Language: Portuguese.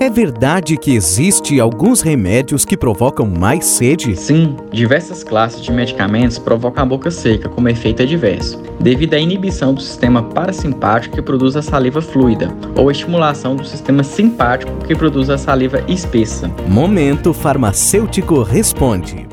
É verdade que existe alguns remédios que provocam mais sede? Sim, diversas classes de medicamentos provocam a boca seca como efeito adverso, devido à inibição do sistema parasimpático que produz a saliva fluida, ou estimulação do sistema simpático que produz a saliva espessa. Momento farmacêutico responde.